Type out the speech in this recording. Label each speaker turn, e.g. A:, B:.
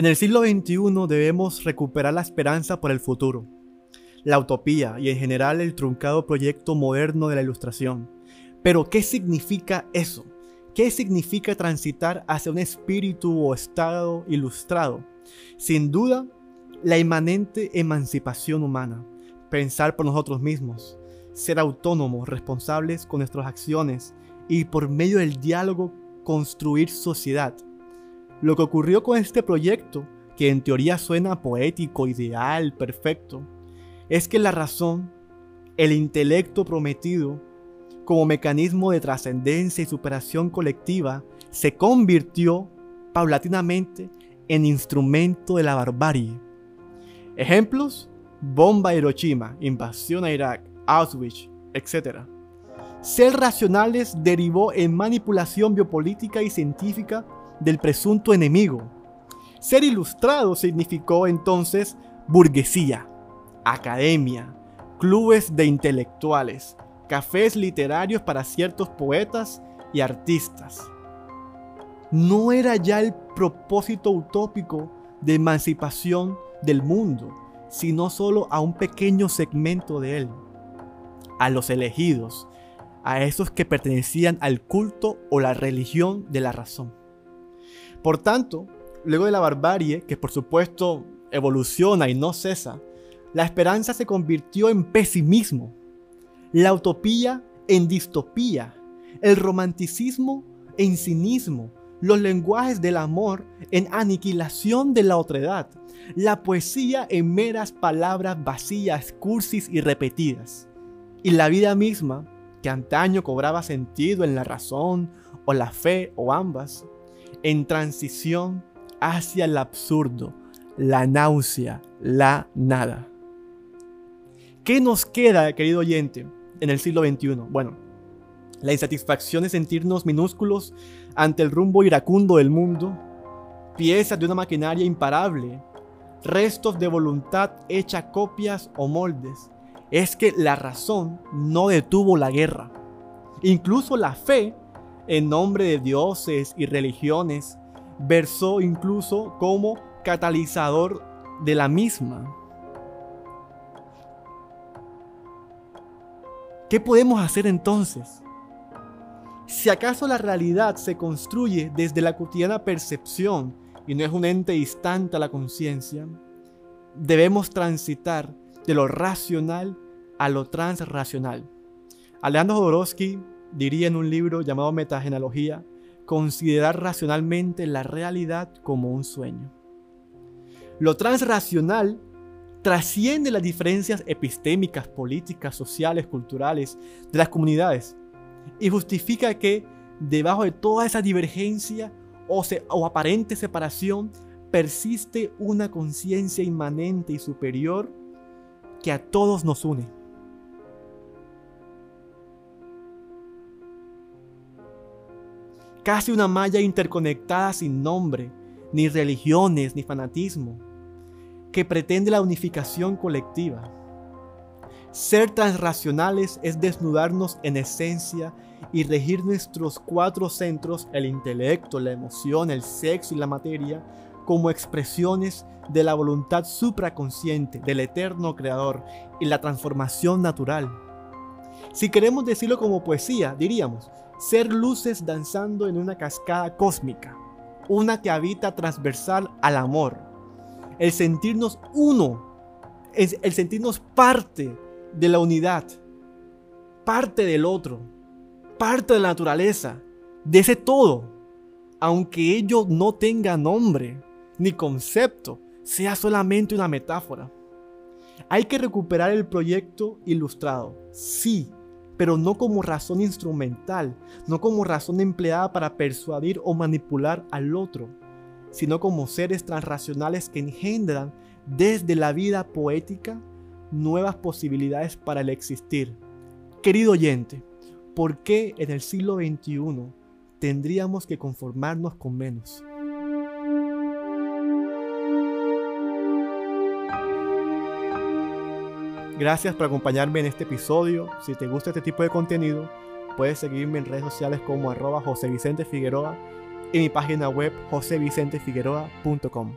A: En el siglo XXI debemos recuperar la esperanza por el futuro, la utopía y en general el truncado proyecto moderno de la ilustración. Pero, ¿qué significa eso? ¿Qué significa transitar hacia un espíritu o estado ilustrado? Sin duda, la inmanente emancipación humana, pensar por nosotros mismos, ser autónomos, responsables con nuestras acciones y por medio del diálogo construir sociedad. Lo que ocurrió con este proyecto, que en teoría suena poético, ideal, perfecto, es que la razón, el intelecto prometido, como mecanismo de trascendencia y superación colectiva, se convirtió paulatinamente en instrumento de la barbarie. Ejemplos, bomba Hiroshima, invasión a Irak, Auschwitz, etc. Ser racionales derivó en manipulación biopolítica y científica del presunto enemigo. Ser ilustrado significó entonces burguesía, academia, clubes de intelectuales, cafés literarios para ciertos poetas y artistas. No era ya el propósito utópico de emancipación del mundo, sino solo a un pequeño segmento de él, a los elegidos, a esos que pertenecían al culto o la religión de la razón. Por tanto, luego de la barbarie, que por supuesto evoluciona y no cesa, la esperanza se convirtió en pesimismo, la utopía en distopía, el romanticismo en cinismo, los lenguajes del amor en aniquilación de la otredad, la poesía en meras palabras vacías, cursis y repetidas, y la vida misma, que antaño cobraba sentido en la razón o la fe o ambas, en transición hacia el absurdo, la náusea, la nada. ¿Qué nos queda, querido oyente, en el siglo XXI? Bueno, la insatisfacción de sentirnos minúsculos ante el rumbo iracundo del mundo, piezas de una maquinaria imparable, restos de voluntad hecha copias o moldes, es que la razón no detuvo la guerra. Incluso la fe, en nombre de dioses y religiones, versó incluso como catalizador de la misma. ¿Qué podemos hacer entonces? Si acaso la realidad se construye desde la cotidiana percepción y no es un ente distante a la conciencia, debemos transitar de lo racional a lo transracional. Alejandro Jodorowsky diría en un libro llamado Metagenealogía, considerar racionalmente la realidad como un sueño. Lo transracional trasciende las diferencias epistémicas, políticas, sociales, culturales de las comunidades y justifica que debajo de toda esa divergencia o, o aparente separación persiste una conciencia inmanente y superior que a todos nos une. Casi una malla interconectada sin nombre, ni religiones, ni fanatismo, que pretende la unificación colectiva. Ser transracionales es desnudarnos en esencia y regir nuestros cuatro centros, el intelecto, la emoción, el sexo y la materia, como expresiones de la voluntad supraconsciente del eterno creador y la transformación natural. Si queremos decirlo como poesía, diríamos, ser luces danzando en una cascada cósmica, una que habita transversal al amor, el sentirnos uno, el sentirnos parte de la unidad, parte del otro, parte de la naturaleza, de ese todo, aunque ello no tenga nombre ni concepto, sea solamente una metáfora. Hay que recuperar el proyecto ilustrado, sí, pero no como razón instrumental, no como razón empleada para persuadir o manipular al otro, sino como seres transracionales que engendran desde la vida poética nuevas posibilidades para el existir. Querido oyente, ¿por qué en el siglo XXI tendríamos que conformarnos con menos? Gracias por acompañarme en este episodio. Si te gusta este tipo de contenido, puedes seguirme en redes sociales como arroba José Vicente Figueroa y mi página web josevicentefigueroa.com.